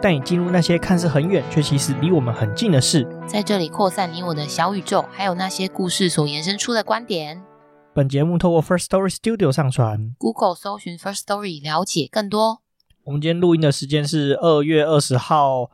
带你进入那些看似很远却其实离我们很近的事，在这里扩散你我的小宇宙，还有那些故事所延伸出的观点。本节目透过 First Story Studio 上传，Google 搜寻 First Story 了解更多。我们今天录音的时间是二月二十号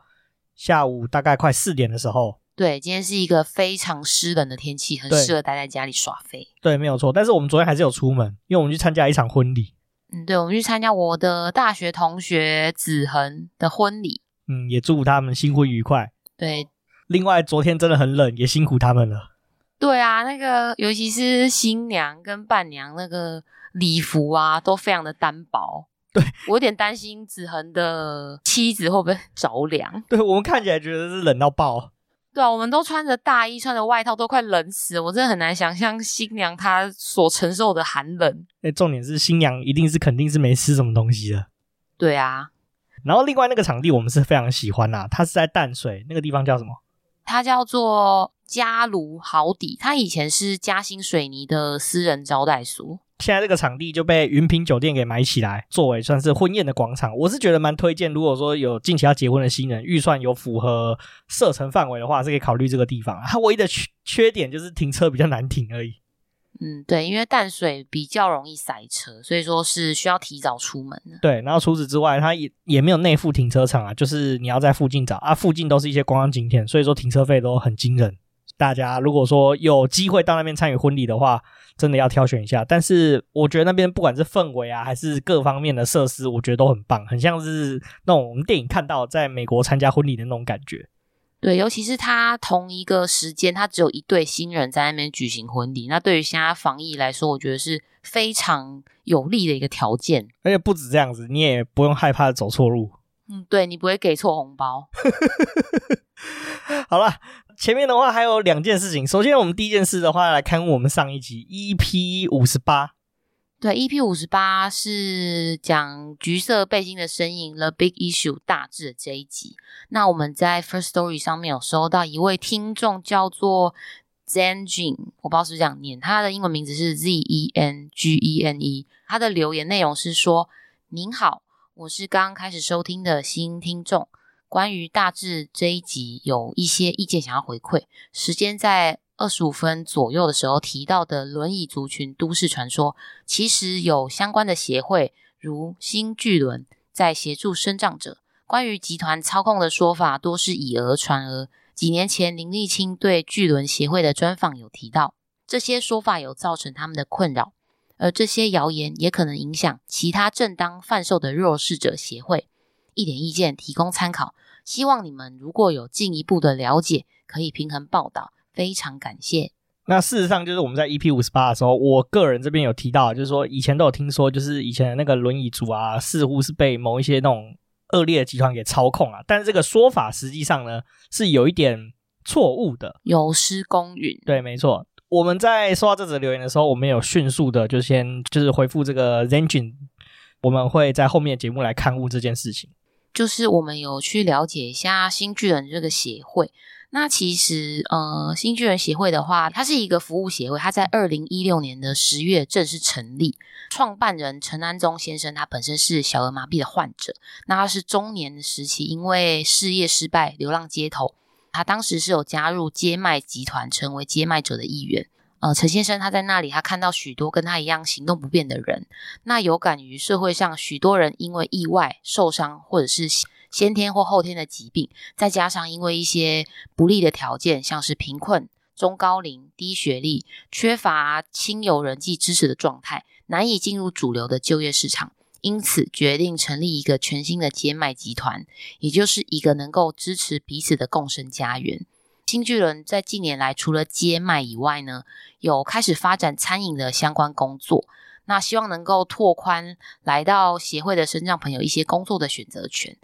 下午大概快四点的时候。对，今天是一个非常湿冷的天气，很适合待在家里耍废。对，没有错。但是我们昨天还是有出门，因为我们去参加一场婚礼。嗯，对，我们去参加我的大学同学子恒的婚礼。嗯，也祝福他们新婚愉快。对，另外昨天真的很冷，也辛苦他们了。对啊，那个尤其是新娘跟伴娘那个礼服啊，都非常的单薄。对，我有点担心子恒的妻子会不会着凉。对，我们看起来觉得是冷到爆。对啊，我们都穿着大衣，穿着外套，都快冷死了。我真的很难想象新娘她所承受的寒冷。哎，重点是新娘一定是肯定是没吃什么东西的。对啊，然后另外那个场地我们是非常喜欢呐，它是在淡水，那个地方叫什么？它叫做嘉芦豪邸，它以前是嘉兴水泥的私人招待所。现在这个场地就被云品酒店给买起来，作为算是婚宴的广场。我是觉得蛮推荐，如果说有近期要结婚的新人，预算有符合射程范围的话，是可以考虑这个地方。它唯一的缺缺点就是停车比较难停而已。嗯，对，因为淡水比较容易塞车，所以说是需要提早出门的。对，然后除此之外，它也也没有内附停车场啊，就是你要在附近找啊，附近都是一些观光景点，所以说停车费都很惊人。大家如果说有机会到那边参与婚礼的话，真的要挑选一下。但是我觉得那边不管是氛围啊，还是各方面的设施，我觉得都很棒，很像是那种我们电影看到在美国参加婚礼的那种感觉。对，尤其是他同一个时间，他只有一对新人在那边举行婚礼。那对于现在防疫来说，我觉得是非常有利的一个条件。而且不止这样子，你也不用害怕走错路。嗯，对，你不会给错红包。好了。前面的话还有两件事情。首先，我们第一件事的话，来看我们上一集 EP 五十八。对，EP 五十八是讲橘色背心的身影 The Big Issue 大致的这一集。那我们在 First Story 上面有收到一位听众叫做 Zengine，我不知道是不是这样念，他的英文名字是 Z E N G E N E。他的留言内容是说：“您好，我是刚刚开始收听的新听众。”关于大致这一集有一些意见想要回馈。时间在二十五分左右的时候提到的轮椅族群都市传说，其实有相关的协会，如新巨轮在协助身障者。关于集团操控的说法，多是以讹传讹。几年前林立青对巨轮协会的专访有提到，这些说法有造成他们的困扰，而这些谣言也可能影响其他正当贩售的弱势者协会。一点意见提供参考，希望你们如果有进一步的了解，可以平衡报道，非常感谢。那事实上，就是我们在 EP 五十八的时候，我个人这边有提到，就是说以前都有听说，就是以前的那个轮椅族啊，似乎是被某一些那种恶劣的集团给操控啊。但是这个说法实际上呢，是有一点错误的，有失公允。对，没错。我们在收到这则留言的时候，我们有迅速的就先就是回复这个 Zengene，我们会在后面的节目来勘误这件事情。就是我们有去了解一下新巨人这个协会。那其实，呃，新巨人协会的话，它是一个服务协会，它在二零一六年的十月正式成立。创办人陈安宗先生，他本身是小儿麻痹的患者，那他是中年时期，因为事业失败，流浪街头。他当时是有加入接麦集团，成为接麦者的一员。呃，陈先生他在那里，他看到许多跟他一样行动不便的人，那有感于社会上许多人因为意外受伤，或者是先天或后天的疾病，再加上因为一些不利的条件，像是贫困、中高龄、低学历、缺乏亲友人际支持的状态，难以进入主流的就业市场，因此决定成立一个全新的街卖集团，也就是一个能够支持彼此的共生家园。新巨人在近年来，除了接卖以外呢，有开始发展餐饮的相关工作。那希望能够拓宽来到协会的身障朋友一些工作的选择权。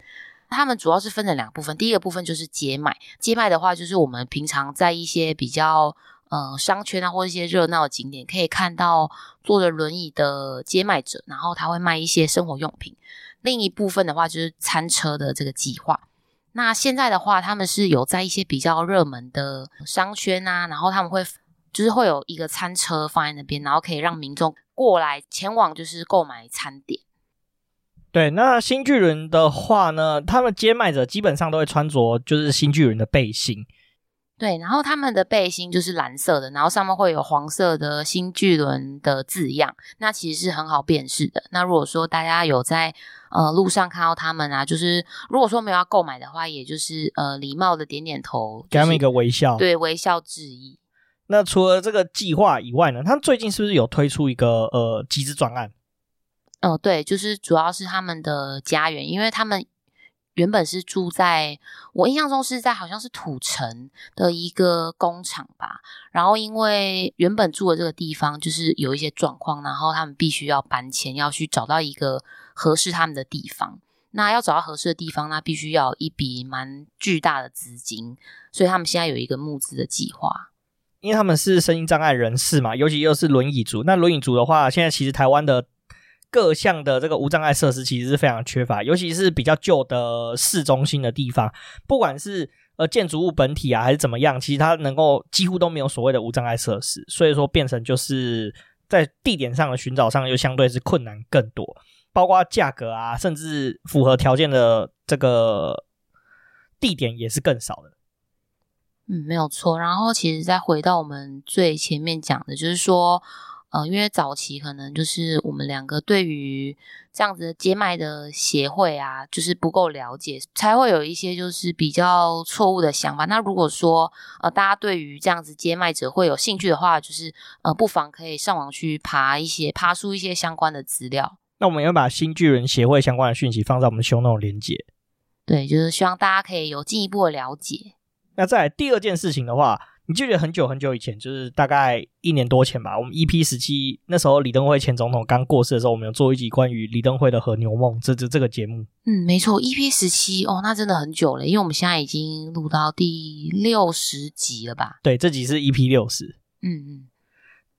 他们主要是分成两部分，第一个部分就是接卖。接卖的话，就是我们平常在一些比较呃商圈啊，或者一些热闹的景点，可以看到坐着轮椅的接卖者，然后他会卖一些生活用品。另一部分的话就是餐车的这个计划。那现在的话，他们是有在一些比较热门的商圈啊，然后他们会就是会有一个餐车放在那边，然后可以让民众过来前往就是购买餐点。对，那新巨人的话呢，他们接卖者基本上都会穿着就是新巨人的背心。对，然后他们的背心就是蓝色的，然后上面会有黄色的新巨轮的字样，那其实是很好辨识的。那如果说大家有在呃路上看到他们啊，就是如果说没有要购买的话，也就是呃礼貌的点点头，就是、给他们一个微笑，对，微笑致意。那除了这个计划以外呢，他们最近是不是有推出一个呃集资专案？哦、呃，对，就是主要是他们的家园，因为他们原本是住在我印象中是在好像是土城的一个工厂吧，然后因为原本住的这个地方就是有一些状况，然后他们必须要搬迁，要去找到一个合适他们的地方。那要找到合适的地方，那必须要一笔蛮巨大的资金，所以他们现在有一个募资的计划。因为他们是身心障碍人士嘛，尤其又是轮椅族。那轮椅族的话，现在其实台湾的。各项的这个无障碍设施其实是非常缺乏，尤其是比较旧的市中心的地方，不管是呃建筑物本体啊还是怎么样，其实它能够几乎都没有所谓的无障碍设施，所以说变成就是在地点上的寻找上又相对是困难更多，包括价格啊，甚至符合条件的这个地点也是更少的。嗯，没有错。然后其实再回到我们最前面讲的，就是说。呃，因为早期可能就是我们两个对于这样子的街卖的协会啊，就是不够了解，才会有一些就是比较错误的想法。那如果说呃大家对于这样子街卖者会有兴趣的话，就是呃不妨可以上网去爬一些爬出一些相关的资料。那我们也会把新巨人协会相关的讯息放在我们的 show note 连接。对，就是希望大家可以有进一步的了解。那在第二件事情的话。你记得很久很久以前，就是大概一年多前吧。我们 EP 十七那时候，李登辉前总统刚过世的时候，我们有做一集关于李登辉的和牛梦这这这个节目。嗯，没错，EP 十七哦，那真的很久了，因为我们现在已经录到第六十集了吧？对，这集是 EP 六十。嗯嗯。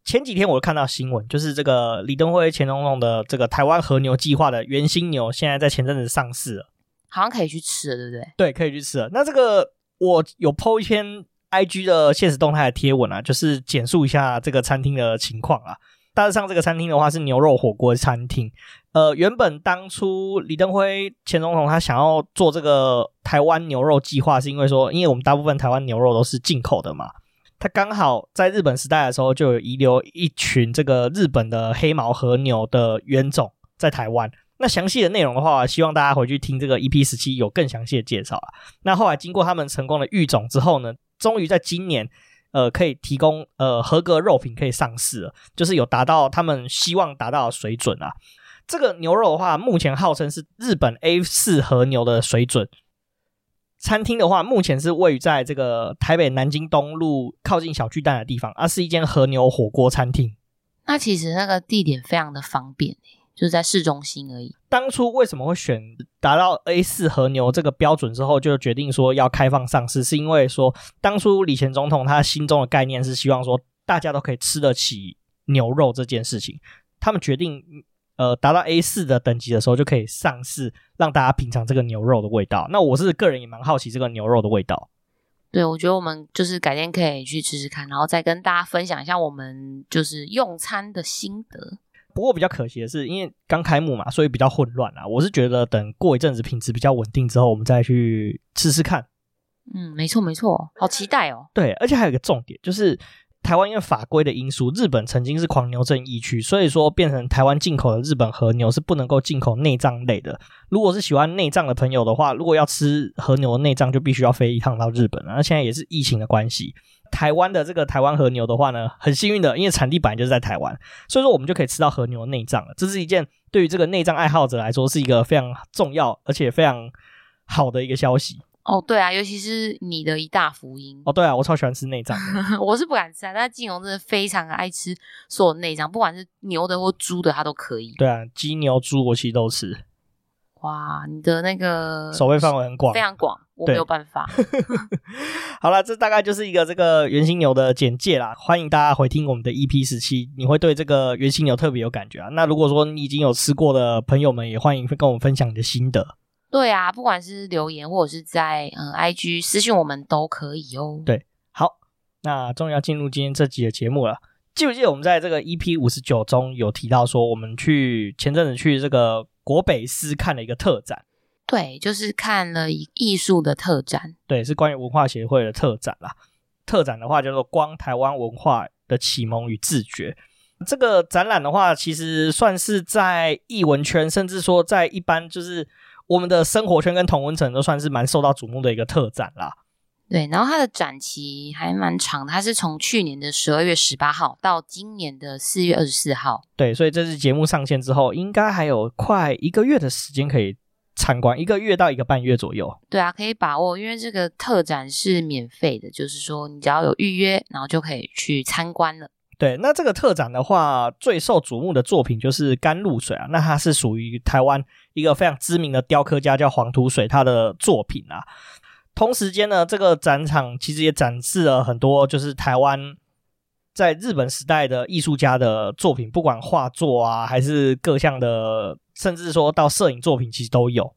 前几天我看到新闻，就是这个李登辉前总统的这个台湾和牛计划的原型牛，现在在前阵子上市了，好像可以去吃了，对不对？对，可以去吃了。那这个我有 po 一篇。I G 的现实动态的贴文啊，就是简述一下这个餐厅的情况啊。大致上，这个餐厅的话是牛肉火锅餐厅。呃，原本当初李登辉前总统他想要做这个台湾牛肉计划，是因为说，因为我们大部分台湾牛肉都是进口的嘛。他刚好在日本时代的时候，就有遗留一群这个日本的黑毛和牛的原种在台湾。那详细的内容的话，希望大家回去听这个 EP 十七有更详细的介绍啊。那后来经过他们成功的育种之后呢，终于在今年，呃，可以提供呃合格肉品可以上市了，就是有达到他们希望达到的水准啊。这个牛肉的话，目前号称是日本 A 四和牛的水准。餐厅的话，目前是位于在这个台北南京东路靠近小巨蛋的地方，啊、是一间和牛火锅餐厅。那其实那个地点非常的方便就是在市中心而已。当初为什么会选达到 A 四和牛这个标准之后，就决定说要开放上市？是因为说当初李前总统他心中的概念是希望说大家都可以吃得起牛肉这件事情。他们决定呃达到 A 四的等级的时候就可以上市，让大家品尝这个牛肉的味道。那我是个人也蛮好奇这个牛肉的味道。对，我觉得我们就是改天可以去吃吃看，然后再跟大家分享一下我们就是用餐的心得。不过比较可惜的是，因为刚开幕嘛，所以比较混乱啊。我是觉得等过一阵子品质比较稳定之后，我们再去试试看。嗯，没错没错，好期待哦。对，而且还有一个重点，就是台湾因为法规的因素，日本曾经是狂牛症疫区，所以说变成台湾进口的日本和牛是不能够进口内脏类的。如果是喜欢内脏的朋友的话，如果要吃和牛的内脏，就必须要飞一趟到日本。那现在也是疫情的关系。台湾的这个台湾和牛的话呢，很幸运的，因为产地本来就是在台湾，所以说我们就可以吃到和牛的内脏了。这是一件对于这个内脏爱好者来说是一个非常重要而且非常好的一个消息。哦，对啊，尤其是你的一大福音。哦，对啊，我超喜欢吃内脏，我是不敢吃啊，但是晋弘真的非常爱吃所有内脏，不管是牛的或猪的，他都可以。对啊，鸡牛猪我其实都吃。哇，你的那个守卫范围很广，非常广。我没有办法。好了，这大概就是一个这个原型牛的简介啦。欢迎大家回听我们的 EP 十七，你会对这个原型牛特别有感觉啊。那如果说你已经有吃过的朋友们，也欢迎跟我们分享你的心得。对啊，不管是留言或者是在嗯 IG 私讯我们都可以哦。对，好，那终于要进入今天这集的节目了。记不记得我们在这个 EP 五十九中有提到说，我们去前阵子去这个国北师看了一个特展？对，就是看了一艺术的特展。对，是关于文化协会的特展啦。特展的话叫做《光台湾文化的启蒙与自觉》。这个展览的话，其实算是在艺文圈，甚至说在一般就是我们的生活圈跟同文层都算是蛮受到瞩目的一个特展啦。对，然后它的展期还蛮长的，它是从去年的十二月十八号到今年的四月二十四号。对，所以这次节目上线之后，应该还有快一个月的时间可以参观，一个月到一个半月左右。对啊，可以把握，因为这个特展是免费的，就是说你只要有预约，然后就可以去参观了。对，那这个特展的话，最受瞩目的作品就是甘露水啊，那它是属于台湾一个非常知名的雕刻家叫黄土水他的作品啊。同时间呢，这个展场其实也展示了很多，就是台湾在日本时代的艺术家的作品，不管画作啊，还是各项的，甚至说到摄影作品，其实都有。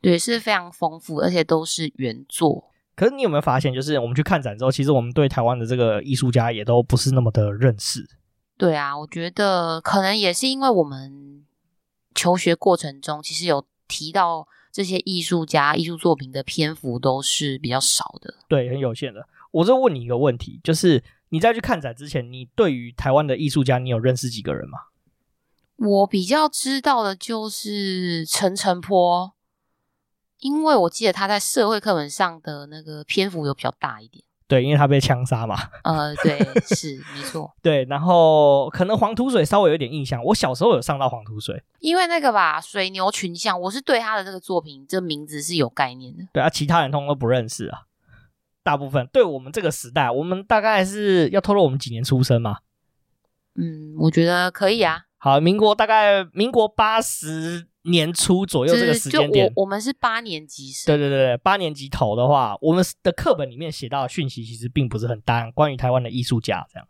对，是非常丰富，而且都是原作。可是你有没有发现，就是我们去看展之后，其实我们对台湾的这个艺术家也都不是那么的认识。对啊，我觉得可能也是因为我们求学过程中，其实有提到。这些艺术家艺术作品的篇幅都是比较少的，对，很有限的。我就问你一个问题，就是你在去看展之前，你对于台湾的艺术家，你有认识几个人吗？我比较知道的就是陈澄波，因为我记得他在社会课本上的那个篇幅有比较大一点。对，因为他被枪杀嘛。呃，对，是没错。对，然后可能黄土水稍微有点印象。我小时候有上到黄土水，因为那个吧，水牛群像，我是对他的这个作品，这名字是有概念的。对啊，其他人通通都不认识啊。大部分对我们这个时代，我们大概是要透露我们几年出生嘛？嗯，我觉得可以啊。好，民国大概民国八十年初左右这个时间点，我，我们是八年级生。对对对，八年级头的话，我们的课本里面写到的讯息其实并不是很大，关于台湾的艺术家这样。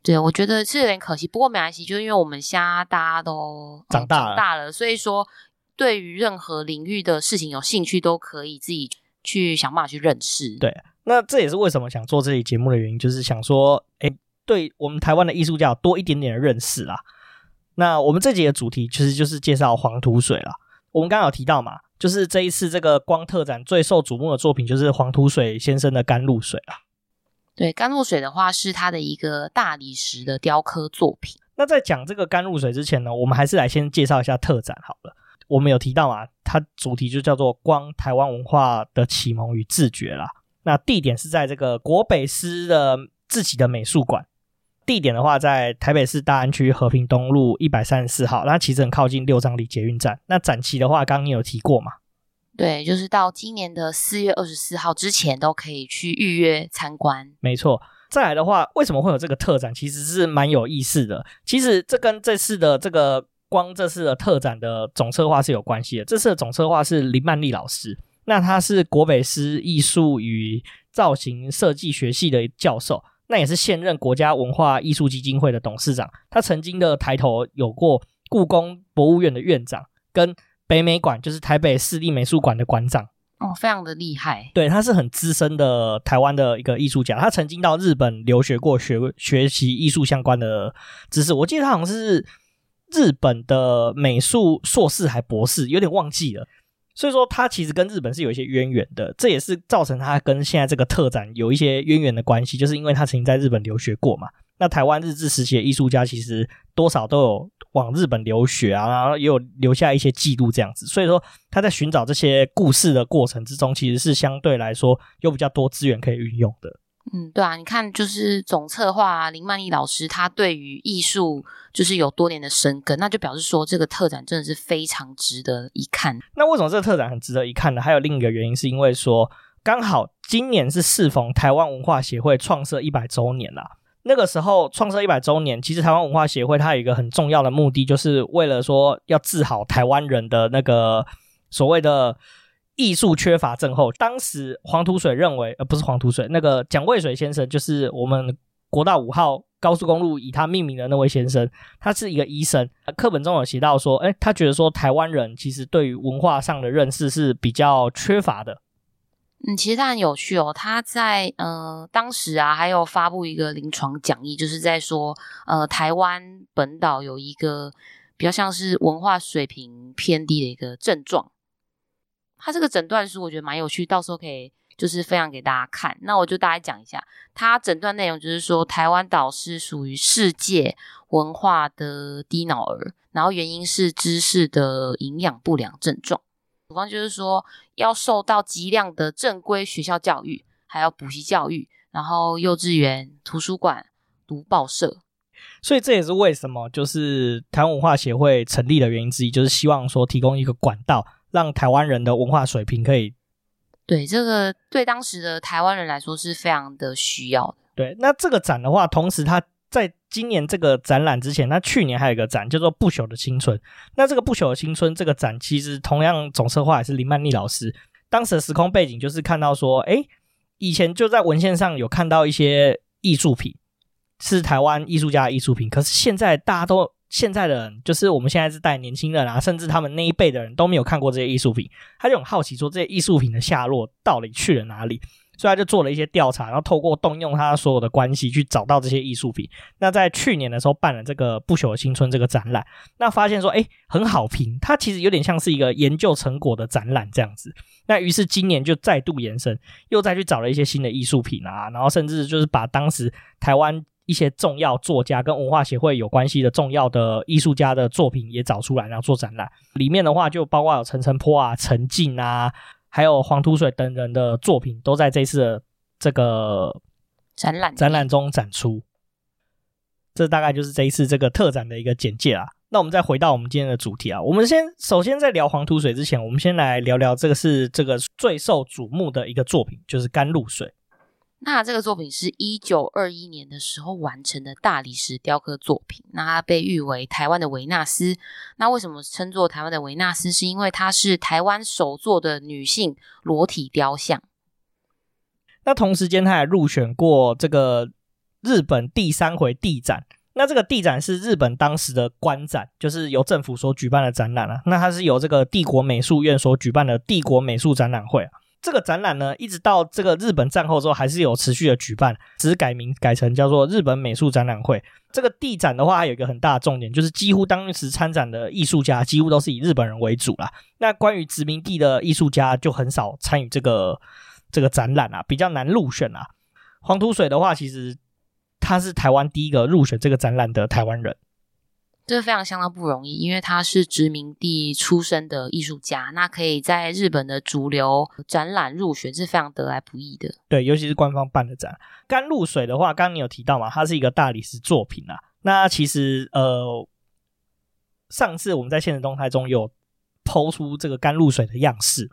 对，我觉得是有点可惜，不过没关系，就是因为我们现在大家都长大了，长大了，所以说对于任何领域的事情有兴趣，都可以自己去想办法去认识。对，那这也是为什么想做这期节目的原因，就是想说，哎，对我们台湾的艺术家有多一点点的认识啦。那我们这集的主题其实就是介绍黄土水啦。我们刚刚有提到嘛，就是这一次这个光特展最受瞩目的作品就是黄土水先生的甘露水啦。对，甘露水的话是他的一个大理石的雕刻作品。那在讲这个甘露水之前呢，我们还是来先介绍一下特展好了。我们有提到嘛，它主题就叫做“光台湾文化的启蒙与自觉”啦。那地点是在这个国北师的自己的美术馆。地点的话，在台北市大安区和平东路一百三十四号，那其实很靠近六张里捷运站。那展期的话，刚刚你有提过嘛？对，就是到今年的四月二十四号之前都可以去预约参观。没错。再来的话，为什么会有这个特展？其实是蛮有意思的。其实这跟这次的这个光这次的特展的总策划是有关系的。这次的总策划是林曼丽老师，那他是国北师艺术与造型设计学系的教授。那也是现任国家文化艺术基金会的董事长，他曾经的抬头有过故宫博物院的院长，跟北美馆，就是台北市立美术馆的馆长，哦，非常的厉害。对，他是很资深的台湾的一个艺术家，他曾经到日本留学过学，学学习艺术相关的知识。我记得他好像是日本的美术硕士还博士，有点忘记了。所以说，他其实跟日本是有一些渊源的，这也是造成他跟现在这个特展有一些渊源的关系，就是因为他曾经在日本留学过嘛。那台湾日治时期的艺术家其实多少都有往日本留学啊，然后也有留下一些记录这样子。所以说，他在寻找这些故事的过程之中，其实是相对来说有比较多资源可以运用的。嗯，对啊，你看，就是总策划林曼丽老师，她对于艺术就是有多年的深耕，那就表示说这个特展真的是非常值得一看。那为什么这个特展很值得一看呢？还有另一个原因，是因为说刚好今年是适逢台湾文化协会创设一百周年啦。那个时候创设一百周年，其实台湾文化协会它有一个很重要的目的，就是为了说要治好台湾人的那个所谓的。艺术缺乏症候。当时黄土水认为，呃，不是黄土水，那个蒋渭水先生，就是我们国道五号高速公路以他命名的那位先生，他是一个医生。课本中有写到说，哎，他觉得说台湾人其实对于文化上的认识是比较缺乏的。嗯，其实他很有趣哦。他在呃当时啊，还有发布一个临床讲义，就是在说，呃，台湾本岛有一个比较像是文化水平偏低的一个症状。他这个诊断书我觉得蛮有趣，到时候可以就是分享给大家看。那我就大概讲一下，他诊断内容就是说，台湾岛是属于世界文化的低脑儿，然后原因是知识的营养不良症状。主方就是说，要受到极量的正规学校教育，还有补习教育，然后幼稚园、图书馆、读报社，所以这也是为什么就是台湾文化协会成立的原因之一，就是希望说提供一个管道，让台湾人的文化水平可以。对，这个对当时的台湾人来说是非常的需要的。对，那这个展的话，同时它。在今年这个展览之前，那去年还有一个展叫做《不朽的青春》。那这个《不朽的青春》这个展，其实同样总策划也是林曼丽老师。当时的时空背景就是看到说，哎，以前就在文献上有看到一些艺术品，是台湾艺术家的艺术品。可是现在大家都现在的人，就是我们现在这代年轻人啊，甚至他们那一辈的人都没有看过这些艺术品，他就很好奇说，这些艺术品的下落到底去了哪里？所以他就做了一些调查，然后透过动用他所有的关系去找到这些艺术品。那在去年的时候办了这个“不朽的青春”这个展览，那发现说，哎，很好评。它其实有点像是一个研究成果的展览这样子。那于是今年就再度延伸，又再去找了一些新的艺术品啊，然后甚至就是把当时台湾一些重要作家跟文化协会有关系的重要的艺术家的作品也找出来，然后做展览。里面的话就包括有陈澄波啊、陈进啊。还有黄土水等人的作品都在这次的这个展览展览中展出。这大概就是这一次这个特展的一个简介啦。那我们再回到我们今天的主题啊，我们先首先在聊黄土水之前，我们先来聊聊这个是这个最受瞩目的一个作品，就是甘露水。那这个作品是一九二一年的时候完成的大理石雕刻作品，那它被誉为台湾的维纳斯。那为什么称作台湾的维纳斯？是因为它是台湾首座的女性裸体雕像。那同时间，它还入选过这个日本第三回帝展。那这个帝展是日本当时的官展，就是由政府所举办的展览啊。那它是由这个帝国美术院所举办的帝国美术展览会啊。这个展览呢，一直到这个日本战后之后，还是有持续的举办，只是改名改成叫做日本美术展览会。这个地展的话，还有一个很大的重点，就是几乎当时参展的艺术家几乎都是以日本人为主啦。那关于殖民地的艺术家就很少参与这个这个展览啊，比较难入选啊。黄土水的话，其实他是台湾第一个入选这个展览的台湾人。这非常相当不容易，因为他是殖民地出身的艺术家，那可以在日本的主流展览入选是非常得来不易的。对，尤其是官方办的展。甘露水的话，刚刚你有提到嘛，它是一个大理石作品啊。那其实呃，上次我们在现实动态中有抛出这个甘露水的样式，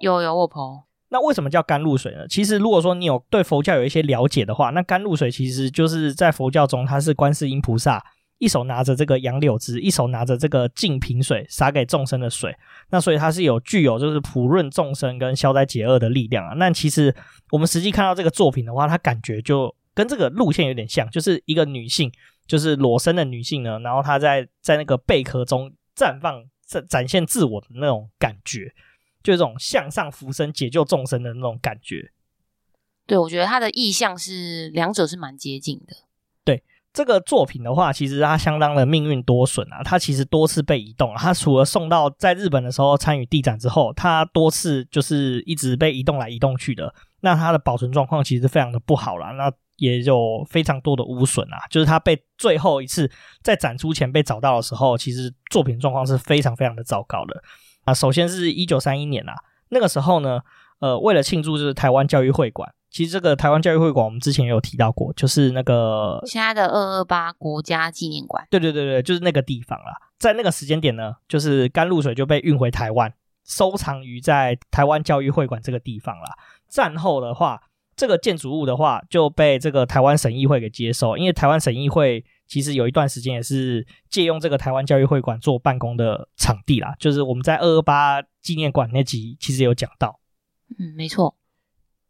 有有我抛。那为什么叫甘露水呢？其实如果说你有对佛教有一些了解的话，那甘露水其实就是在佛教中，它是观世音菩萨。一手拿着这个杨柳枝，一手拿着这个净瓶水，洒给众生的水。那所以它是有具有就是普润众生跟消灾解厄的力量啊。那其实我们实际看到这个作品的话，它感觉就跟这个路线有点像，就是一个女性，就是裸身的女性呢，然后她在在那个贝壳中绽放、展展现自我的那种感觉，就这种向上浮生、解救众生的那种感觉。对，我觉得它的意象是两者是蛮接近的。这个作品的话，其实它相当的命运多损啊。它其实多次被移动，它除了送到在日本的时候参与地展之后，它多次就是一直被移动来移动去的。那它的保存状况其实非常的不好啦，那也有非常多的污损啊。就是它被最后一次在展出前被找到的时候，其实作品状况是非常非常的糟糕的啊。首先是一九三一年啊，那个时候呢，呃，为了庆祝就是台湾教育会馆。其实这个台湾教育会馆，我们之前也有提到过，就是那个现在的二二八国家纪念馆。对对对对，就是那个地方啦。在那个时间点呢，就是甘露水就被运回台湾，收藏于在台湾教育会馆这个地方啦。战后的话，这个建筑物的话就被这个台湾省议会给接收，因为台湾省议会其实有一段时间也是借用这个台湾教育会馆做办公的场地啦。就是我们在二二八纪念馆那集其实有讲到。嗯，没错。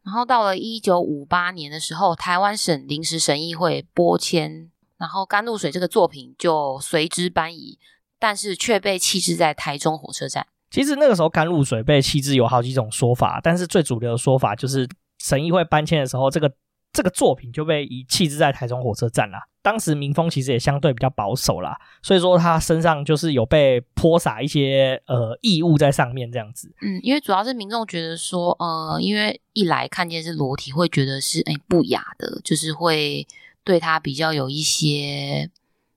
然后到了一九五八年的时候，台湾省临时审议会拨迁，然后《甘露水》这个作品就随之搬移，但是却被弃置在台中火车站。其实那个时候，《甘露水》被弃置有好几种说法，但是最主流的说法就是审议会搬迁的时候，这个这个作品就被遗弃置在台中火车站了。当时民风其实也相对比较保守啦，所以说他身上就是有被泼洒一些呃异物在上面这样子。嗯，因为主要是民众觉得说，呃，因为一来看见是裸体，会觉得是哎不雅的，就是会对他比较有一些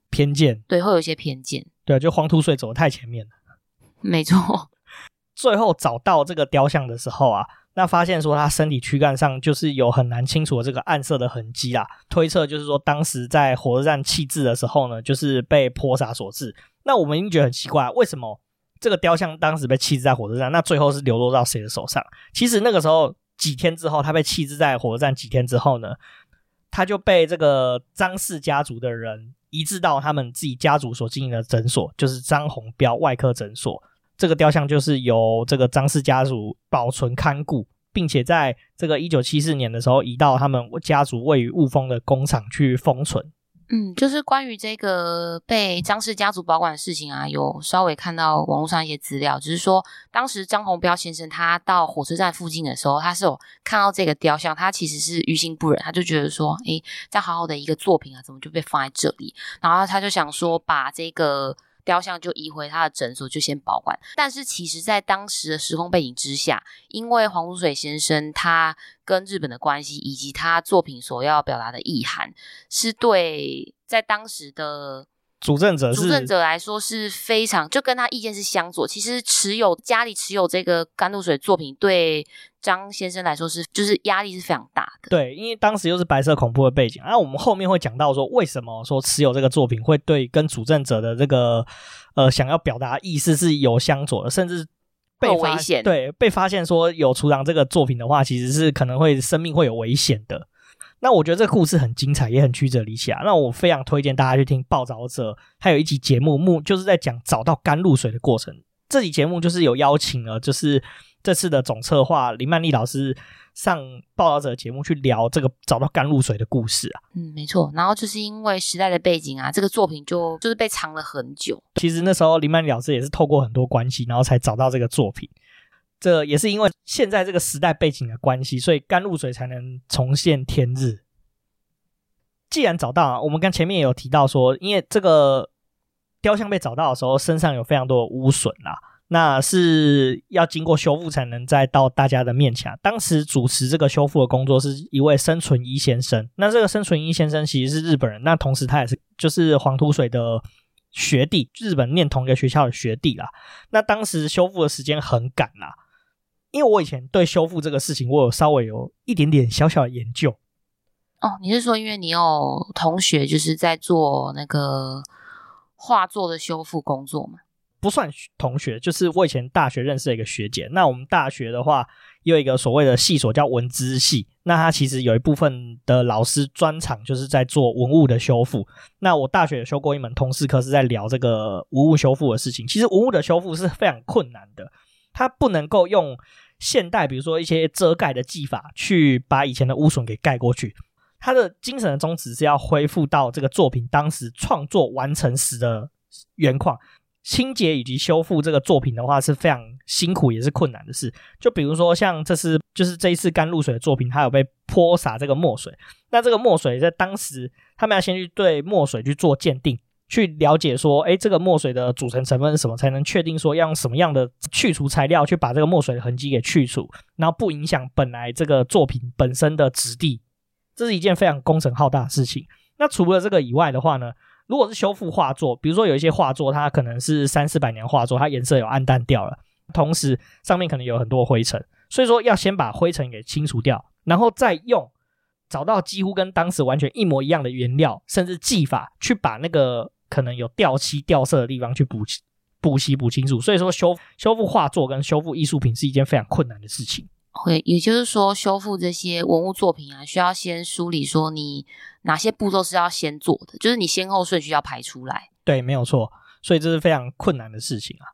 偏见。对，会有一些偏见。对，就黄土水走得太前面了。没错，最后找到这个雕像的时候啊，那发现说他身体躯干上就是有很难清楚的这个暗色的痕迹啦，推测就是说当时在火车站弃置的时候呢，就是被泼洒所致。那我们已经觉得很奇怪，为什么这个雕像当时被弃置在火车站，那最后是流落到谁的手上？其实那个时候几天之后，他被弃置在火车站几天之后呢，他就被这个张氏家族的人。移植到他们自己家族所经营的诊所，就是张宏标外科诊所。这个雕像就是由这个张氏家族保存看顾，并且在这个一九七四年的时候移到他们家族位于雾峰的工厂去封存。嗯，就是关于这个被张氏家族保管的事情啊，有稍微看到网络上一些资料，只、就是说当时张宏标先生他到火车站附近的时候，他是有看到这个雕像，他其实是于心不忍，他就觉得说，诶，这样好好的一个作品啊，怎么就被放在这里？然后他就想说，把这个。雕像就移回他的诊所，就先保管。但是其实，在当时的时空背景之下，因为黄如水先生他跟日本的关系，以及他作品所要表达的意涵，是对在当时的。主政者是主政者来说是非常，就跟他意见是相左。其实持有家里持有这个甘露水作品，对张先生来说是就是压力是非常大的。对，因为当时又是白色恐怖的背景。那、啊、我们后面会讲到说，为什么说持有这个作品会对跟主政者的这个呃想要表达意思是有相左的，甚至被危险。对，被发现说有储藏这个作品的话，其实是可能会生命会有危险的。那我觉得这个故事很精彩，也很曲折离奇啊。那我非常推荐大家去听《暴走者》，还有一集节目，目就是在讲找到甘露水的过程。这集节目就是有邀请了，就是这次的总策划林曼丽老师上《暴走者》节目去聊这个找到甘露水的故事啊。嗯，没错。然后就是因为时代的背景啊，这个作品就就是被藏了很久。其实那时候林曼丽老师也是透过很多关系，然后才找到这个作品。这也是因为现在这个时代背景的关系，所以甘露水才能重现天日。既然找到，我们刚前面也有提到说，因为这个雕像被找到的时候，身上有非常多的污损啦，那是要经过修复才能再到大家的面前。当时主持这个修复的工作是一位生存一先生，那这个生存一先生其实是日本人，那同时他也是就是黄土水的。学弟，日本念同一个学校的学弟啦。那当时修复的时间很赶啦。因为我以前对修复这个事情，我有稍微有一点点小小的研究。哦，你是说因为你有同学就是在做那个画作的修复工作吗？不算同学，就是我以前大学认识的一个学姐。那我们大学的话，有一个所谓的系所叫文资系，那它其实有一部分的老师专长就是在做文物的修复。那我大学有修过一门通识课，是在聊这个文物修复的事情。其实文物的修复是非常困难的。它不能够用现代，比如说一些遮盖的技法，去把以前的污损给盖过去。它的精神的宗旨是要恢复到这个作品当时创作完成时的原况。清洁以及修复这个作品的话是非常辛苦也是困难的事。就比如说像这次就是这一次甘露水的作品，它有被泼洒这个墨水。那这个墨水在当时，他们要先去对墨水去做鉴定。去了解说，哎，这个墨水的组成成分是什么，才能确定说要用什么样的去除材料去把这个墨水的痕迹给去除，然后不影响本来这个作品本身的质地，这是一件非常工程浩大的事情。那除了这个以外的话呢，如果是修复画作，比如说有一些画作，它可能是三四百年画作，它颜色有暗淡掉了，同时上面可能有很多灰尘，所以说要先把灰尘给清除掉，然后再用找到几乎跟当时完全一模一样的原料，甚至技法去把那个。可能有掉漆掉色的地方去补补漆补清楚，所以说修修复画作跟修复艺术品是一件非常困难的事情。会，也就是说，修复这些文物作品啊，需要先梳理说你哪些步骤是要先做的，就是你先后顺序要排出来。对，没有错。所以这是非常困难的事情啊。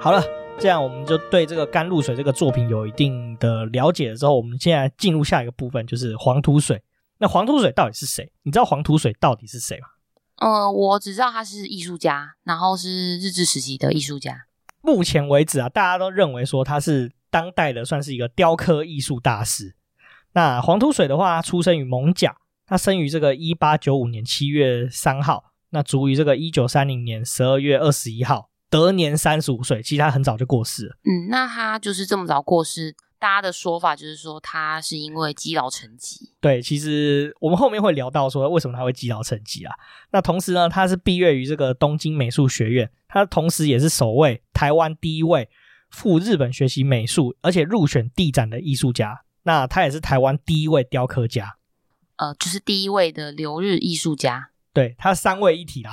好了，这样我们就对这个甘露水这个作品有一定的了解了之后，我们现在进入下一个部分，就是黄土水。那黄土水到底是谁？你知道黄土水到底是谁吗？嗯、呃，我只知道他是艺术家，然后是日治时期的艺术家。目前为止啊，大家都认为说他是当代的算是一个雕刻艺术大师。那黄土水的话，他出生于艋舺，他生于这个一八九五年七月三号，那卒于这个一九三零年十二月二十一号，得年三十五岁。其实他很早就过世了。嗯，那他就是这么早过世。大家的说法就是说，他是因为积劳成疾。对，其实我们后面会聊到说，为什么他会积劳成疾啊？那同时呢，他是毕业于这个东京美术学院，他同时也是首位台湾第一位赴日本学习美术，而且入选地展的艺术家。那他也是台湾第一位雕刻家，呃，就是第一位的留日艺术家。对，他三位一体啦，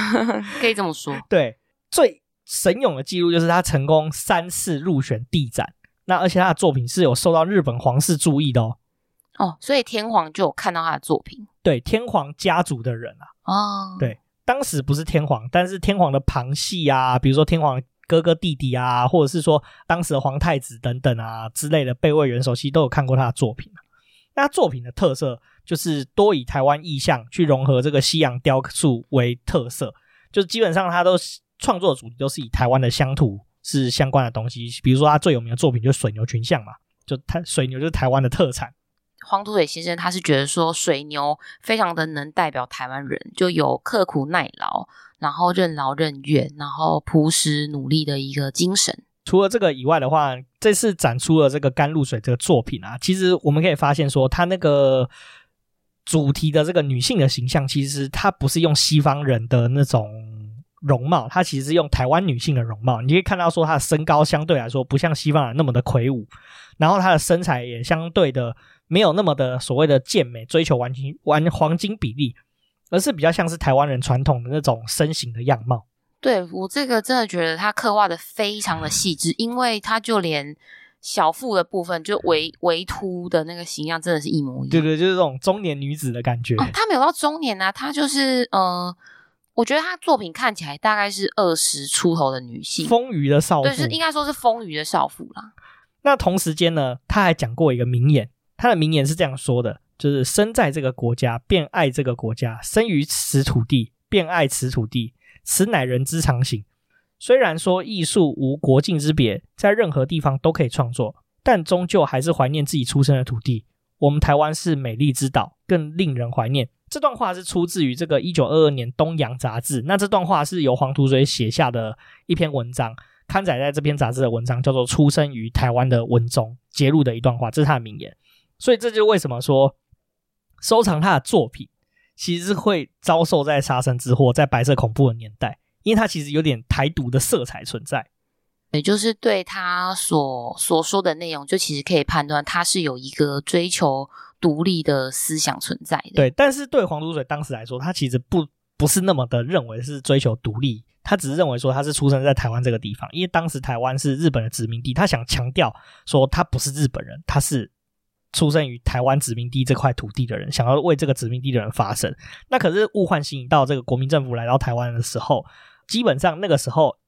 可以这么说。对，最神勇的记录就是他成功三次入选地展。那而且他的作品是有受到日本皇室注意的哦，哦，所以天皇就有看到他的作品，对，天皇家族的人啊，哦，对，当时不是天皇，但是天皇的旁系啊，比如说天皇哥哥弟弟啊，或者是说当时的皇太子等等啊之类的备位元首，其实都有看过他的作品。那作品的特色就是多以台湾意象去融合这个西洋雕塑为特色，就是基本上他都创作主题都是以台湾的乡土。是相关的东西，比如说他最有名的作品就是水牛群像嘛，就他水牛就是台湾的特产。黄土水先生他是觉得说水牛非常的能代表台湾人，就有刻苦耐劳，然后任劳任怨，然后朴实努力的一个精神。除了这个以外的话，这次展出了这个甘露水这个作品啊，其实我们可以发现说，他那个主题的这个女性的形象，其实它不是用西方人的那种。容貌，她其实是用台湾女性的容貌，你可以看到说她的身高相对来说不像西方人那么的魁梧，然后她的身材也相对的没有那么的所谓的健美，追求完全完黄金比例，而是比较像是台湾人传统的那种身形的样貌。对，我这个真的觉得她刻画的非常的细致，因为她就连小腹的部分就微微凸的那个形象真的是一模一样。对对，就是这种中年女子的感觉。哦，她没有到中年啊，她就是呃。我觉得她作品看起来大概是二十出头的女性，丰腴的少妇，对，是应该说是丰腴的少妇啦。那同时间呢，她还讲过一个名言，她的名言是这样说的：就是生在这个国家，便爱这个国家；生于此土地，便爱此土地。此乃人之常情。虽然说艺术无国境之别，在任何地方都可以创作，但终究还是怀念自己出生的土地。我们台湾是美丽之岛，更令人怀念。这段话是出自于这个一九二二年《东洋》杂志。那这段话是由黄土水写下的一篇文章，刊载在这篇杂志的文章叫做《出生于台湾的文中》节录的一段话，这是他的名言。所以这就是为什么说收藏他的作品其实是会遭受在杀身之祸，在白色恐怖的年代，因为他其实有点台独的色彩存在。也就是对他所所说的内容，就其实可以判断他是有一个追求。独立的思想存在的，对，但是对黄土水当时来说，他其实不不是那么的认为是追求独立，他只是认为说他是出生在台湾这个地方，因为当时台湾是日本的殖民地，他想强调说他不是日本人，他是出生于台湾殖民地这块土地的人，想要为这个殖民地的人发声。那可是物换星移，到这个国民政府来到台湾的时候，基本上那个时候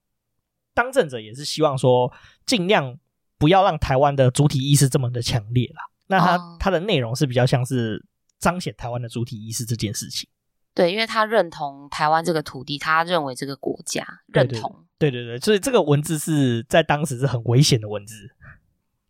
当政者也是希望说尽量不要让台湾的主体意识这么的强烈啦。那他、哦、他的内容是比较像是彰显台湾的主体意识这件事情，对，因为他认同台湾这个土地，他认为这个国家认同，对对对，所以这个文字是在当时是很危险的文字，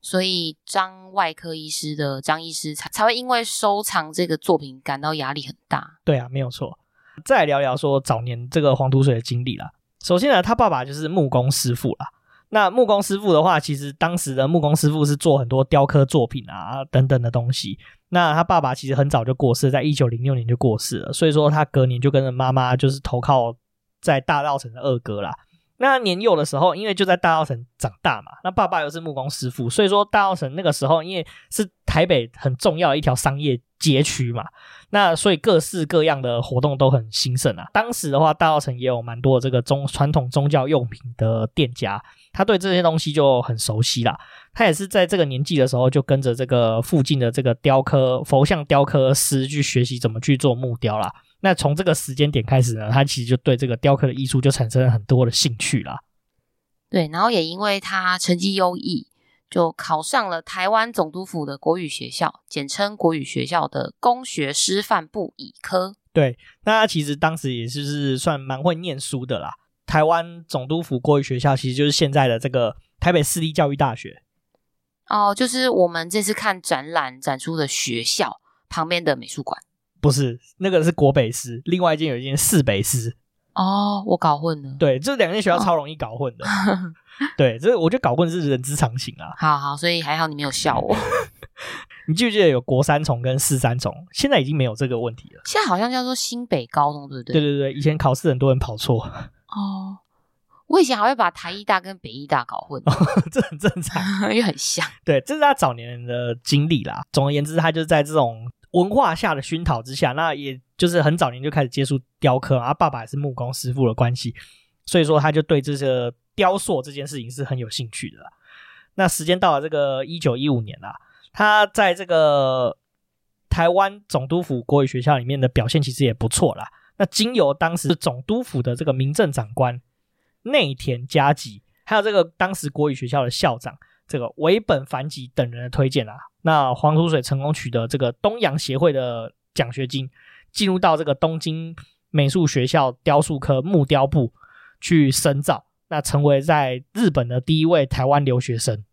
所以张外科医师的张医师才才会因为收藏这个作品感到压力很大。对啊，没有错。再来聊聊说早年这个黄土水的经历啦。首先呢，他爸爸就是木工师傅啦。那木工师傅的话，其实当时的木工师傅是做很多雕刻作品啊等等的东西。那他爸爸其实很早就过世，在一九零六年就过世了，所以说他隔年就跟着妈妈就是投靠在大稻埕的二哥啦。那年幼的时候，因为就在大稻埕长大嘛，那爸爸又是木工师傅，所以说大稻埕那个时候，因为是台北很重要的一条商业街区嘛，那所以各式各样的活动都很兴盛啊。当时的话，大稻城也有蛮多这个宗传统宗教用品的店家，他对这些东西就很熟悉啦。他也是在这个年纪的时候，就跟着这个附近的这个雕刻佛像雕刻师去学习怎么去做木雕啦。那从这个时间点开始呢，他其实就对这个雕刻的艺术就产生了很多的兴趣啦。对，然后也因为他成绩优异，就考上了台湾总督府的国语学校，简称国语学校的工学师范部乙科。对，那他其实当时也就是算蛮会念书的啦。台湾总督府国语学校其实就是现在的这个台北市立教育大学。哦，就是我们这次看展览展出的学校旁边的美术馆。不是，那个是国北师，另外一间有一间市北师。哦，我搞混了。对，这两间学校超容易搞混的。哦、对，这我觉得搞混是人之常情啊。好好，所以还好你没有笑我。你记不记得有国三重跟市三重？现在已经没有这个问题了。现在好像叫做新北高中，对不对？对对对，以前考试很多人跑错。哦，我以前还会把台艺大跟北艺大搞混，哦、这很正常，因为很像。对，这是他早年的经历啦。总而言之，他就是在这种。文化下的熏陶之下，那也就是很早年就开始接触雕刻啊。爸爸也是木工师傅的关系，所以说他就对这个雕塑这件事情是很有兴趣的。那时间到了这个一九一五年啦，他在这个台湾总督府国语学校里面的表现其实也不错啦。那经由当时总督府的这个民政长官内田嘉吉，还有这个当时国语学校的校长。这个尾本繁吉等人的推荐啊，那黄土水成功取得这个东洋协会的奖学金，进入到这个东京美术学校雕塑科木雕部去深造，那成为在日本的第一位台湾留学生。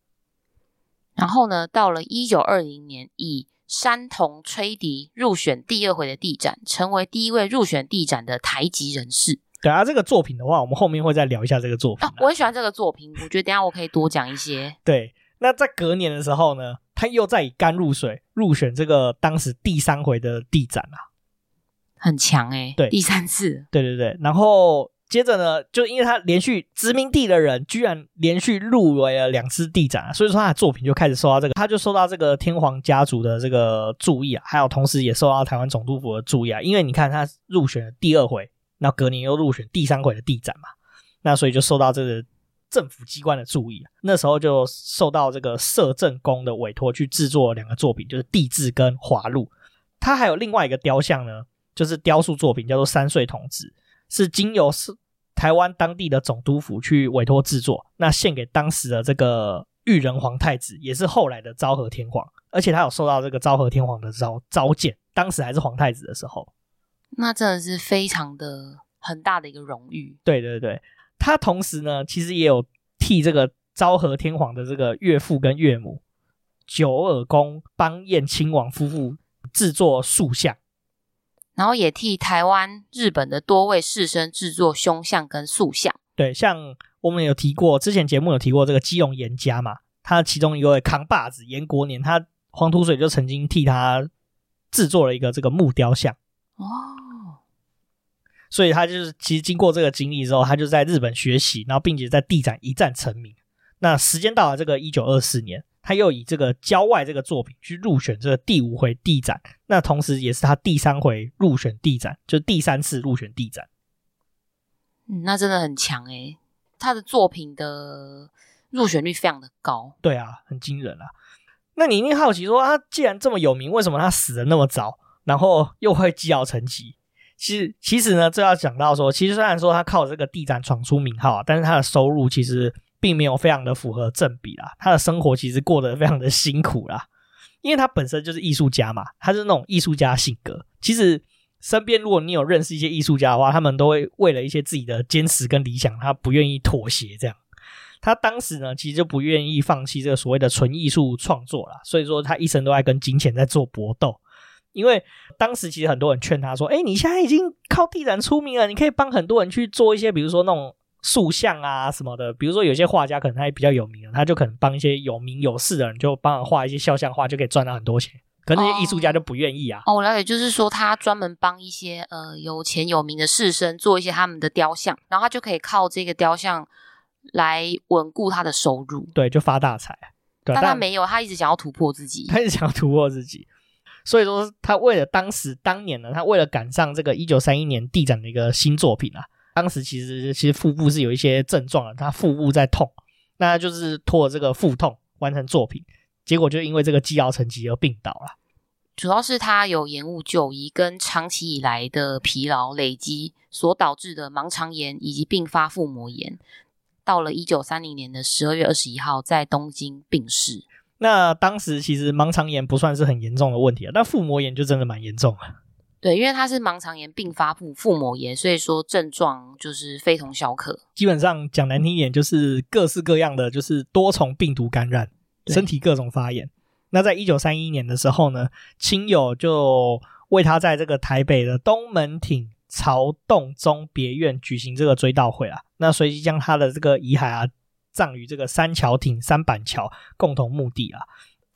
然后呢，到了一九二零年，以山童吹笛入选第二回的地展，成为第一位入选地展的台籍人士。对啊，这个作品的话，我们后面会再聊一下这个作品。啊，我很喜欢这个作品，我觉得等一下我可以多讲一些。对，那在隔年的时候呢，他又在以甘露水入选这个当时第三回的地展啊，很强哎、欸。对，第三次。对对对，然后接着呢，就因为他连续殖民地的人居然连续入围了两次地展啊，所以说他的作品就开始受到这个，他就受到这个天皇家族的这个注意啊，还有同时也受到台湾总督府的注意啊，因为你看他入选了第二回。那隔年又入选第三回的地展嘛，那所以就受到这个政府机关的注意。那时候就受到这个摄政宫的委托去制作两个作品，就是地质跟华录。他还有另外一个雕像呢，就是雕塑作品叫做三岁童子，是经由是台湾当地的总督府去委托制作，那献给当时的这个裕仁皇太子，也是后来的昭和天皇，而且他有受到这个昭和天皇的召召见，当时还是皇太子的时候。那真的是非常的很大的一个荣誉。对对对，他同时呢，其实也有替这个昭和天皇的这个岳父跟岳母九耳宫邦彦亲王夫妇制作塑像，然后也替台湾、日本的多位士绅制作胸像跟塑像。对，像我们有提过，之前节目有提过这个基隆严家嘛，他其中一位扛把子严国年，他黄土水就曾经替他制作了一个这个木雕像。哦，所以他就是其实经过这个经历之后，他就在日本学习，然后并且在地展一战成名。那时间到了这个一九二四年，他又以这个郊外这个作品去入选这个第五回地展，那同时也是他第三回入选地展，就是第三次入选地展。嗯，那真的很强诶，他的作品的入选率非常的高。对啊，很惊人啊。那你一定好奇说，他既然这么有名，为什么他死的那么早？然后又会积劳成疾，其实其实呢，这要讲到说，其实虽然说他靠这个地展闯出名号啊，但是他的收入其实并没有非常的符合正比啦，他的生活其实过得非常的辛苦啦，因为他本身就是艺术家嘛，他是那种艺术家性格。其实身边如果你有认识一些艺术家的话，他们都会为了一些自己的坚持跟理想，他不愿意妥协这样。他当时呢，其实就不愿意放弃这个所谓的纯艺术创作啦，所以说他一生都在跟金钱在做搏斗。因为当时其实很多人劝他说：“哎，你现在已经靠地产出名了，你可以帮很多人去做一些，比如说那种塑像啊什么的。比如说有些画家可能他也比较有名，他就可能帮一些有名有势的人，就帮他画一些肖像画，就可以赚到很多钱。可那些艺术家就不愿意啊。哦，我了解，就是说他专门帮一些呃有钱有名的士绅做一些他们的雕像，然后他就可以靠这个雕像来稳固他的收入。对，就发大财。对，但他没有，他一直想要突破自己，他一直想要突破自己。所以说，他为了当时当年呢，他为了赶上这个一九三一年地展的一个新作品啊，当时其实其实腹部是有一些症状的，他腹部在痛，那就是拖着这个腹痛完成作品，结果就因为这个积劳成疾而病倒了。主要是他有延误就医，跟长期以来的疲劳累积所导致的盲肠炎以及并发腹膜炎，到了一九三零年的十二月二十一号，在东京病逝。那当时其实盲肠炎不算是很严重的问题啊，但腹膜炎就真的蛮严重了。对，因为它是盲肠炎并发腹腹膜炎，所以说症状就是非同小可。基本上讲难听一点，就是各式各样的，就是多重病毒感染，身体各种发炎。那在一九三一年的时候呢，亲友就为他在这个台北的东门町曹洞中别院举行这个追悼会啊，那随即将他的这个遗骸啊葬于这个三桥町三板桥共同墓地啊。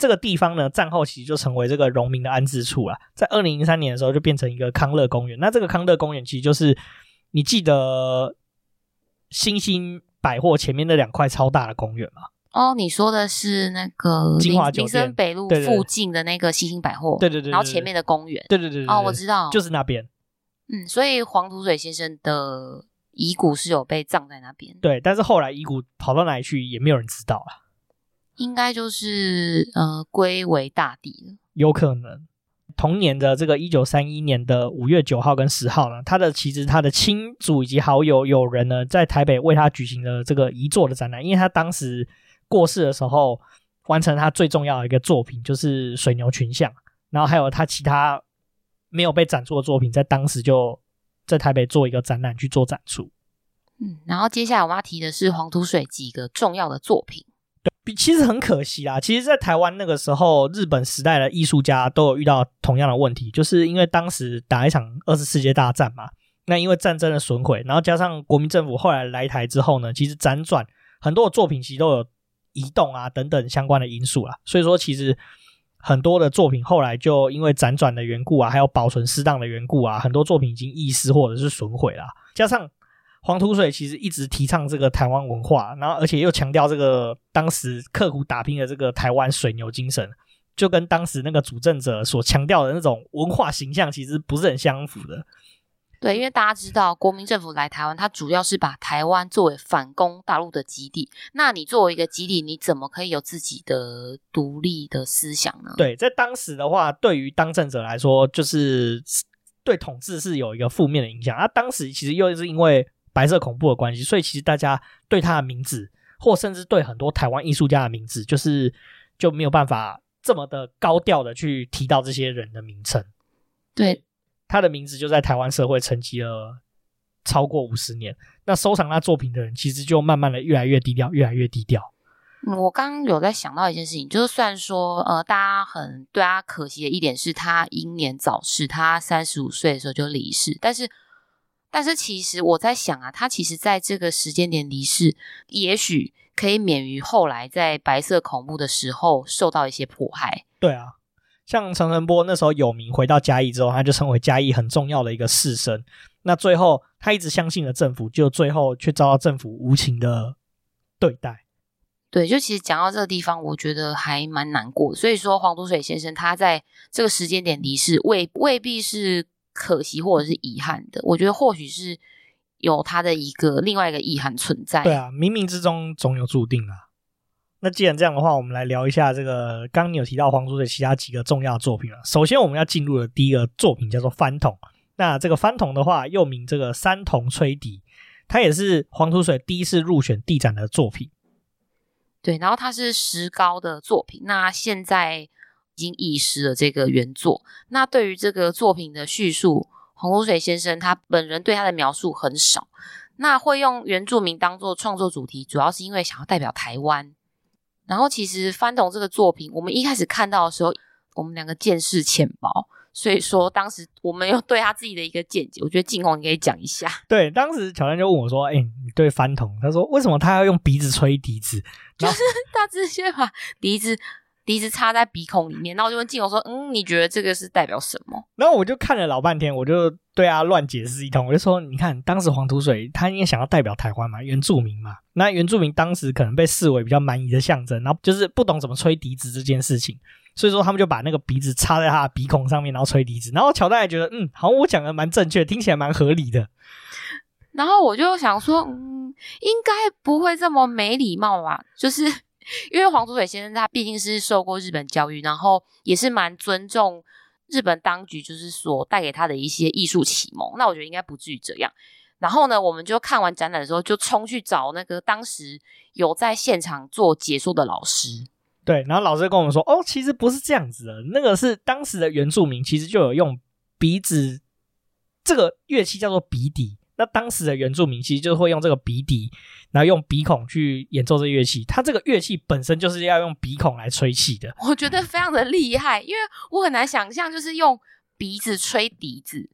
这个地方呢，战后其实就成为这个荣民的安置处了。在二零零三年的时候，就变成一个康乐公园。那这个康乐公园其实就是你记得星星百货前面那两块超大的公园吗？哦，你说的是那个金华酒店林森北路附近的那个星星百货，对对对，然后前面的公园，对对对，哦，我知道，就是那边。嗯，所以黄土水先生的遗骨是有被葬在那边，对，但是后来遗骨跑到哪里去，也没有人知道了。应该就是呃归为大地了，有可能。同年的这个一九三一年的五月九号跟十号呢，他的其实他的亲属以及好友友人呢，在台北为他举行了这个遗作的展览，因为他当时。过世的时候，完成他最重要的一个作品，就是水牛群像，然后还有他其他没有被展出的作品，在当时就在台北做一个展览去做展出。嗯，然后接下来我们要提的是黄土水几个重要的作品。对，其实很可惜啦。其实，在台湾那个时候，日本时代的艺术家都有遇到同样的问题，就是因为当时打一场二次世界大战嘛，那因为战争的损毁，然后加上国民政府后来来台之后呢，其实辗转很多的作品其实都有。移动啊等等相关的因素啦，所以说其实很多的作品后来就因为辗转的缘故啊，还有保存适当的缘故啊，很多作品已经遗失或者是损毁了。加上黄土水其实一直提倡这个台湾文化，然后而且又强调这个当时刻苦打拼的这个台湾水牛精神，就跟当时那个主政者所强调的那种文化形象其实不是很相符的。对，因为大家知道，国民政府来台湾，它主要是把台湾作为反攻大陆的基地。那你作为一个基地，你怎么可以有自己的独立的思想呢？对，在当时的话，对于当政者来说，就是对统治是有一个负面的影响。啊，当时其实又是因为白色恐怖的关系，所以其实大家对他的名字，或甚至对很多台湾艺术家的名字，就是就没有办法这么的高调的去提到这些人的名称。对。他的名字就在台湾社会沉积了超过五十年，那收藏他作品的人其实就慢慢的越来越低调，越来越低调。我刚刚有在想到一件事情，就是虽然说呃，大家很对他可惜的一点是他英年早逝，他三十五岁的时候就离世，但是但是其实我在想啊，他其实在这个时间点离世，也许可以免于后来在白色恐怖的时候受到一些迫害。对啊。像陈澄波那时候有名，回到嘉义之后，他就成为嘉义很重要的一个士绅。那最后他一直相信了政府，就最后却遭到政府无情的对待。对，就其实讲到这个地方，我觉得还蛮难过。所以说，黄土水先生他在这个时间点离世，未未必是可惜或者是遗憾的。我觉得或许是有他的一个另外一个意涵存在。对啊，冥冥之中总有注定啊。那既然这样的话，我们来聊一下这个。刚刚你有提到黄土水其他几个重要作品了。首先，我们要进入的第一个作品叫做翻桶。那这个翻桶的话，又名这个三童吹笛，它也是黄土水第一次入选地展的作品。对，然后它是石膏的作品。那现在已经遗失了这个原作。那对于这个作品的叙述，洪湖水先生他本人对他的描述很少。那会用原住民当做创作主题，主要是因为想要代表台湾。然后其实番童这个作品，我们一开始看到的时候，我们两个见识浅薄，所以说当时我们有对他自己的一个见解。我觉得静红你可以讲一下。对，当时乔丹就问我说：“哎、欸，你对番童？他说为什么他要用鼻子吹笛子？就是他直接把笛子笛子插在鼻孔里面，然后我就问镜头说：“嗯，你觉得这个是代表什么？”然后我就看了老半天，我就对啊乱解释一通。我就说：“你看，当时黄土水他应该想要代表台湾嘛，原住民嘛。那原住民当时可能被视为比较蛮夷的象征，然后就是不懂怎么吹笛子这件事情，所以说他们就把那个鼻子插在他的鼻孔上面，然后吹笛子。然后乔丹也觉得，嗯，好像我讲的蛮正确，听起来蛮合理的。然后我就想说，嗯，应该不会这么没礼貌吧？就是。”因为黄土水先生他毕竟是受过日本教育，然后也是蛮尊重日本当局，就是所带给他的一些艺术启蒙。那我觉得应该不至于这样。然后呢，我们就看完展览的时候，就冲去找那个当时有在现场做解说的老师。对，然后老师跟我们说：“哦，其实不是这样子的，那个是当时的原住民，其实就有用鼻子这个乐器叫做鼻笛。”那当时的原住民其实就会用这个鼻笛，然后用鼻孔去演奏这乐器。它这个乐器本身就是要用鼻孔来吹气的。我觉得非常的厉害，因为我很难想象，就是用鼻子吹笛子。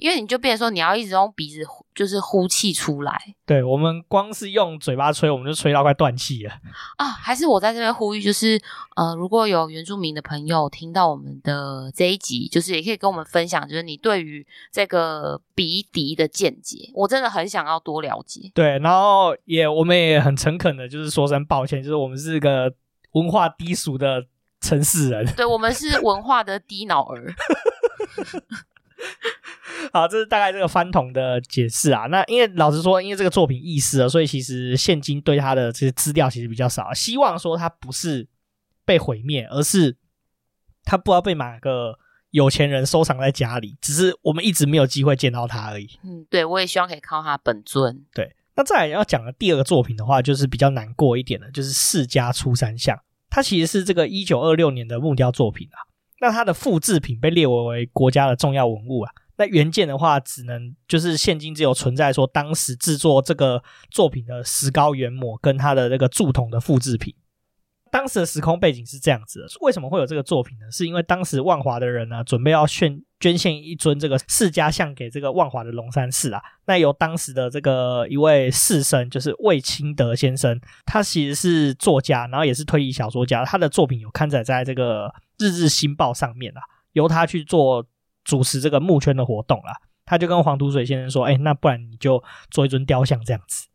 因为你就变成说，你要一直用鼻子，就是呼气出来。对，我们光是用嘴巴吹，我们就吹到快断气了啊！还是我在这边呼吁，就是呃，如果有原住民的朋友听到我们的这一集，就是也可以跟我们分享，就是你对于这个鼻笛的见解，我真的很想要多了解。对，然后也我们也很诚恳的，就是说声抱歉，就是我们是个文化低俗的城市人。对，我们是文化的低脑儿。好，这是大概这个翻桶的解释啊。那因为老实说，因为这个作品意思了，所以其实现今对他的这些资料其实比较少。希望说他不是被毁灭，而是他不知道被哪个有钱人收藏在家里，只是我们一直没有机会见到他而已。嗯，对，我也希望可以看到他本尊。对，那再来要讲的第二个作品的话，就是比较难过一点的，就是释迦出山像。它其实是这个一九二六年的木雕作品啊。那它的复制品被列为为国家的重要文物啊。那原件的话，只能就是现今只有存在说当时制作这个作品的石膏原模跟它的那个铸铜的复制品。当时的时空背景是这样子的，为什么会有这个作品呢？是因为当时万华的人呢，准备要献捐献一尊这个释迦像给这个万华的龙山寺啊。那由当时的这个一位士绅，就是魏清德先生，他其实是作家，然后也是推理小说家，他的作品有刊载在这个《日日新报》上面啊，由他去做。主持这个募圈的活动啦，他就跟黄土水先生说：“哎、欸，那不然你就做一尊雕像这样子。”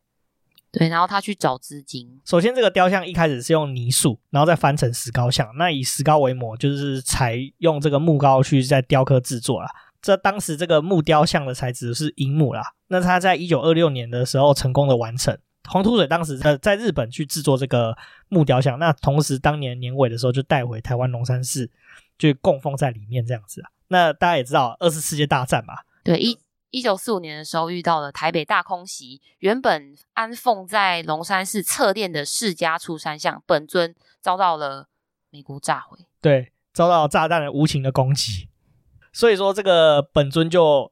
对，然后他去找资金。首先，这个雕像一开始是用泥塑，然后再翻成石膏像。那以石膏为模，就是采用这个木膏去在雕刻制作啦。这当时这个木雕像的材质是樱木啦。那他在一九二六年的时候成功的完成。黄土水当时在在日本去制作这个木雕像，那同时当年年尾的时候就带回台湾龙山寺，就供奉在里面这样子啊。那大家也知道，二次世界大战嘛，对，一一九四五年的时候遇到了台北大空袭，原本安奉在龙山寺侧殿的释迦出山像本尊遭到了美国炸毁，对，遭到炸弹的无情的攻击，所以说这个本尊就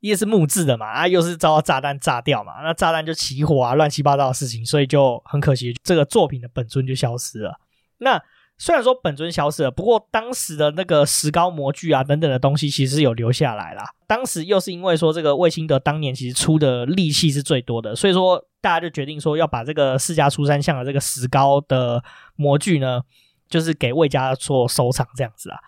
也是木质的嘛，啊，又是遭到炸弹炸掉嘛，那炸弹就起火啊，乱七八糟的事情，所以就很可惜，这个作品的本尊就消失了。那虽然说本尊消失了，不过当时的那个石膏模具啊等等的东西，其实有留下来啦。当时又是因为说这个魏清德当年其实出的力气是最多的，所以说大家就决定说要把这个世家出山像的这个石膏的模具呢，就是给魏家做收藏这样子啊。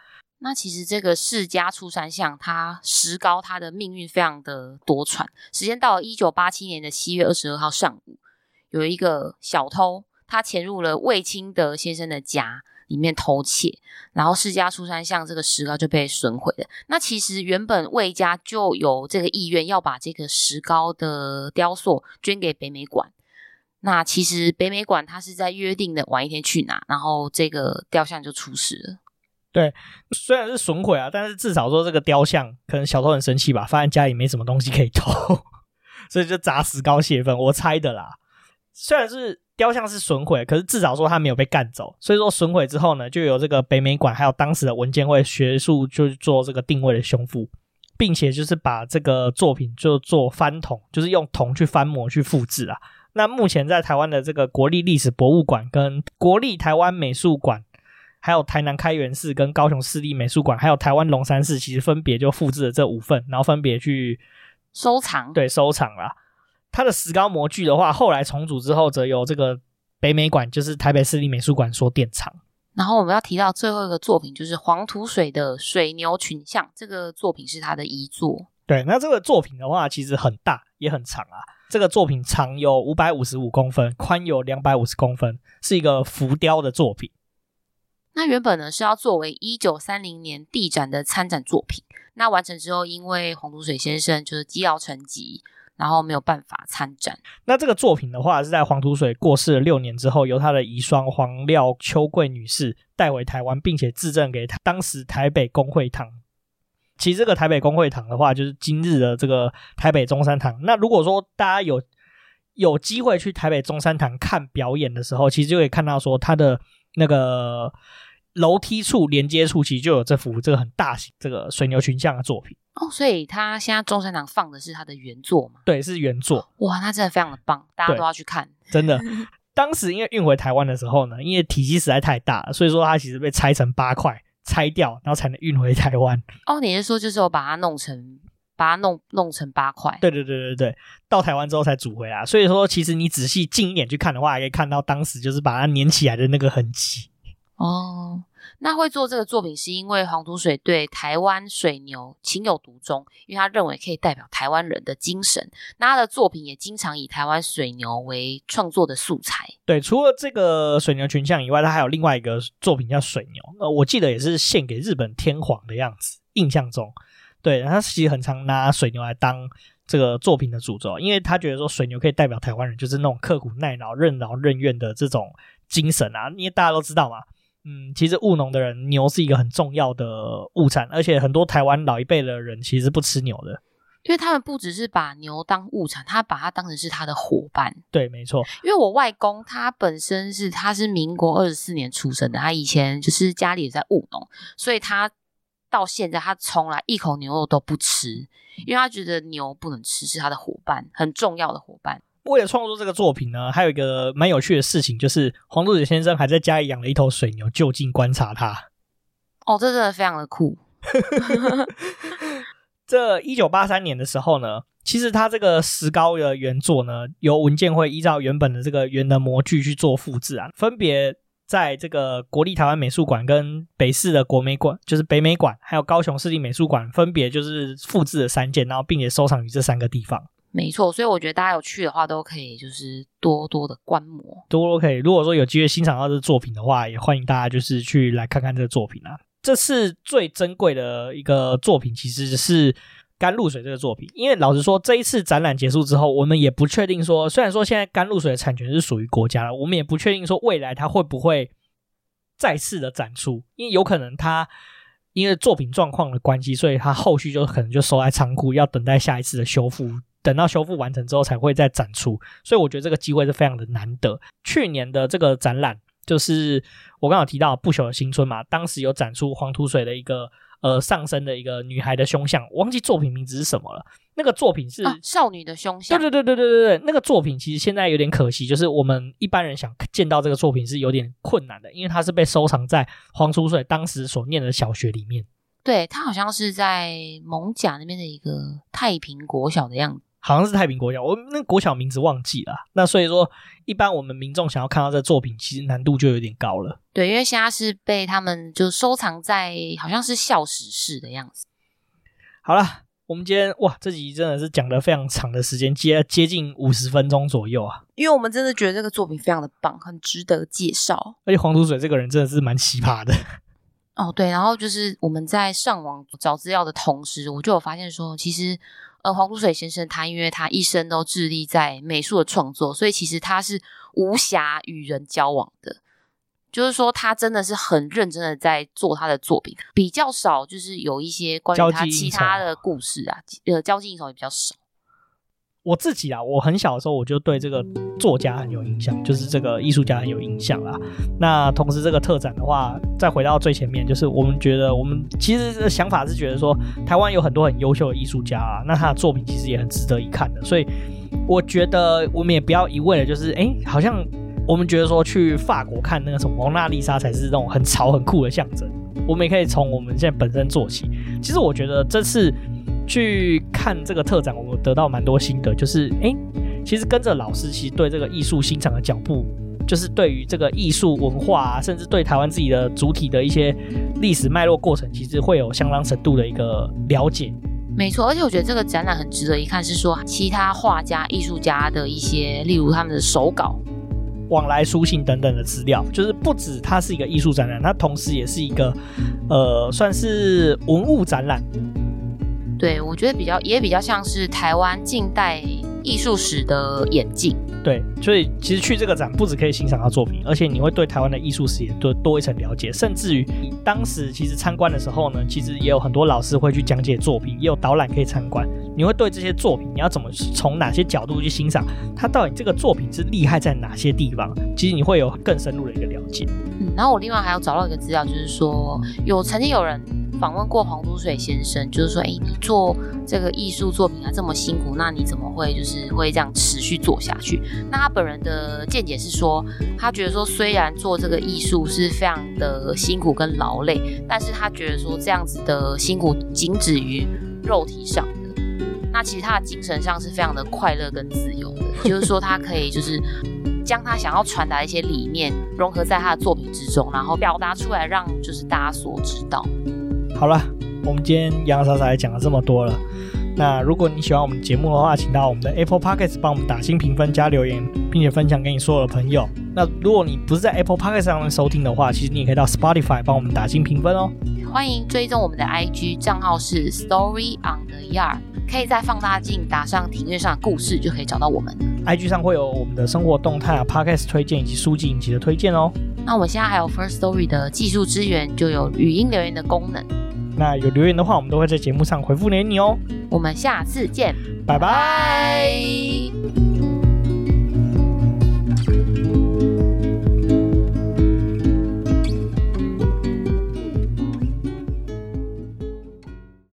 那其实这个世家出山像，它石膏它的命运非常的多舛。时间到了一九八七年的七月二十二号上午，有一个小偷他潜入了魏清德先生的家。里面偷窃，然后释迦出山像这个石膏就被损毁了。那其实原本魏家就有这个意愿要把这个石膏的雕塑捐给北美馆。那其实北美馆他是在约定的晚一天去拿，然后这个雕像就出事了。对，虽然是损毁啊，但是至少说这个雕像可能小偷很生气吧，发现家里没什么东西可以偷，所以就砸石膏泄愤。我猜的啦，虽然是。雕像是损毁，可是至少说他没有被干走，所以说损毁之后呢，就有这个北美馆还有当时的文件会学术就做这个定位的修复，并且就是把这个作品就做翻铜，就是用铜去翻模去复制啊。那目前在台湾的这个国立历史博物馆、跟国立台湾美术馆，还有台南开元寺跟高雄市立美术馆，还有台湾龙山寺，其实分别就复制了这五份，然后分别去收藏，对，收藏啦。它的石膏模具的话，后来重组之后，则由这个北美馆，就是台北市立美术馆所典藏。然后我们要提到最后一个作品，就是黄土水的水牛群像，这个作品是他的遗作。对，那这个作品的话，其实很大也很长啊。这个作品长有五百五十五公分，宽有两百五十公分，是一个浮雕的作品。那原本呢是要作为一九三零年地展的参展作品，那完成之后，因为黄土水先生就是积劳成疾，然后没有办法参展。那这个作品的话，是在黄土水过世了六年之后，由他的遗孀黄廖秋桂女士带回台湾，并且自赠给当时台北公会堂。其实这个台北公会堂的话，就是今日的这个台北中山堂。那如果说大家有有机会去台北中山堂看表演的时候，其实就可以看到说它的那个楼梯处连接处，其实就有这幅这个很大型这个水牛群像的作品。哦，所以他现在中山堂放的是他的原作嘛？对，是原作。哇，那真的非常的棒，大家都要去看。真的，当时因为运回台湾的时候呢，因为体积实在太大了，所以说它其实被拆成八块。拆掉，然后才能运回台湾。哦，你是说就是我把它弄成，把它弄弄成八块？对对对对对，到台湾之后才煮回来。所以说，其实你仔细近一点去看的话，还可以看到当时就是把它粘起来的那个痕迹。哦。那会做这个作品，是因为黄土水对台湾水牛情有独钟，因为他认为可以代表台湾人的精神。那他的作品也经常以台湾水牛为创作的素材。对，除了这个水牛群像以外，他还有另外一个作品叫水牛。呃，我记得也是献给日本天皇的样子，印象中。对，他其实很常拿水牛来当这个作品的主轴，因为他觉得说水牛可以代表台湾人，就是那种刻苦耐劳、任劳任怨的这种精神啊。因为大家都知道嘛。嗯，其实务农的人，牛是一个很重要的物产，而且很多台湾老一辈的人其实不吃牛的，因为他们不只是把牛当物产，他把它当成是他的伙伴。对，没错。因为我外公他本身是他是民国二十四年出生的，他以前就是家里也在务农，所以他到现在他从来一口牛肉都不吃，因为他觉得牛不能吃，是他的伙伴，很重要的伙伴。为了创作这个作品呢，还有一个蛮有趣的事情，就是黄土水先生还在家里养了一头水牛，就近观察它。哦，这真的非常的酷。这一九八三年的时候呢，其实他这个石膏的原作呢，由文建会依照原本的这个原的模具去做复制啊，分别在这个国立台湾美术馆跟北市的国美馆，就是北美馆，还有高雄市立美术馆，分别就是复制了三件，然后并且收藏于这三个地方。没错，所以我觉得大家有去的话，都可以就是多多的观摩，多多可以。如果说有机会欣赏到这作品的话，也欢迎大家就是去来看看这个作品啊。这次最珍贵的一个作品，其实是甘露水这个作品。因为老实说，这一次展览结束之后，我们也不确定说，虽然说现在甘露水的产权是属于国家了，我们也不确定说未来它会不会再次的展出，因为有可能它因为作品状况的关系，所以它后续就可能就收在仓库，要等待下一次的修复。等到修复完成之后才会再展出，所以我觉得这个机会是非常的难得。去年的这个展览就是我刚好提到不朽的新村嘛，当时有展出黄土水的一个呃上身的一个女孩的胸像，我忘记作品名字是什么了。那个作品是、啊、少女的胸像，对对对对对对对，那个作品其实现在有点可惜，就是我们一般人想见到这个作品是有点困难的，因为它是被收藏在黄土水当时所念的小学里面。对，它好像是在蒙甲那边的一个太平国小的样子。好像是太平国小，我那国小名字忘记了。那所以说，一般我们民众想要看到这作品，其实难度就有点高了。对，因为现在是被他们就收藏在好像是校史室的样子。好了，我们今天哇，这集真的是讲了非常长的时间，接接近五十分钟左右啊。因为我们真的觉得这个作品非常的棒，很值得介绍。而且黄土水这个人真的是蛮奇葩的。哦，对，然后就是我们在上网找资料的同时，我就有发现说，其实。呃，黄土水先生他因为他一生都致力在美术的创作，所以其实他是无暇与人交往的。就是说，他真的是很认真的在做他的作品，比较少就是有一些关于他其他的故事啊，呃，交际应酬也比较少。我自己啊，我很小的时候我就对这个作家很有印象，就是这个艺术家很有印象啦。那同时这个特展的话，再回到最前面，就是我们觉得我们其实的想法是觉得说，台湾有很多很优秀的艺术家啊，那他的作品其实也很值得一看的。所以我觉得我们也不要一味的就是，哎，好像我们觉得说去法国看那个什么蒙娜丽莎才是那种很潮很酷的象征，我们也可以从我们现在本身做起。其实我觉得这次。去看这个特展，我得到蛮多心得，就是哎，其实跟着老师，其实对这个艺术欣赏的脚步，就是对于这个艺术文化啊，甚至对台湾自己的主体的一些历史脉络过程，其实会有相当程度的一个了解。没错，而且我觉得这个展览很值得一看，是说其他画家、艺术家的一些，例如他们的手稿、往来书信等等的资料，就是不止它是一个艺术展览，它同时也是一个呃，算是文物展览。对，我觉得比较也比较像是台湾近代艺术史的演进。对，所以其实去这个展不止可以欣赏到作品，而且你会对台湾的艺术史也多多一层了解。甚至于当时其实参观的时候呢，其实也有很多老师会去讲解作品，也有导览可以参观。你会对这些作品，你要怎么从哪些角度去欣赏它，到底这个作品是厉害在哪些地方？其实你会有更深入的一个了解。嗯，然后我另外还要找到一个资料，就是说有曾经有人。访问过黄土水先生，就是说，哎，你做这个艺术作品啊这么辛苦，那你怎么会就是会这样持续做下去？那他本人的见解是说，他觉得说，虽然做这个艺术是非常的辛苦跟劳累，但是他觉得说这样子的辛苦仅止于肉体上，那其实他的精神上是非常的快乐跟自由的，就是说他可以就是将他想要传达的一些理念融合在他的作品之中，然后表达出来，让就是大家所知道。好了，我们今天洋洋洒洒也讲了这么多了。那如果你喜欢我们节目的话，请到我们的 Apple Podcast 帮我们打新评分加留言，并且分享给你所有的朋友。那如果你不是在 Apple Podcast 上面收听的话，其实你也可以到 Spotify 帮我们打新评分哦。欢迎追踪我们的 IG 账号是 Story on the Yard，可以在放大镜打上庭院上的故事，就可以找到我们。IG 上会有我们的生活动态啊、Podcast 推荐以及书籍影集的推荐哦。那我们现在还有 First Story 的技术支援，就有语音留言的功能。那有留言的话，我们都会在节目上回复给你哦。我们下次见，拜拜。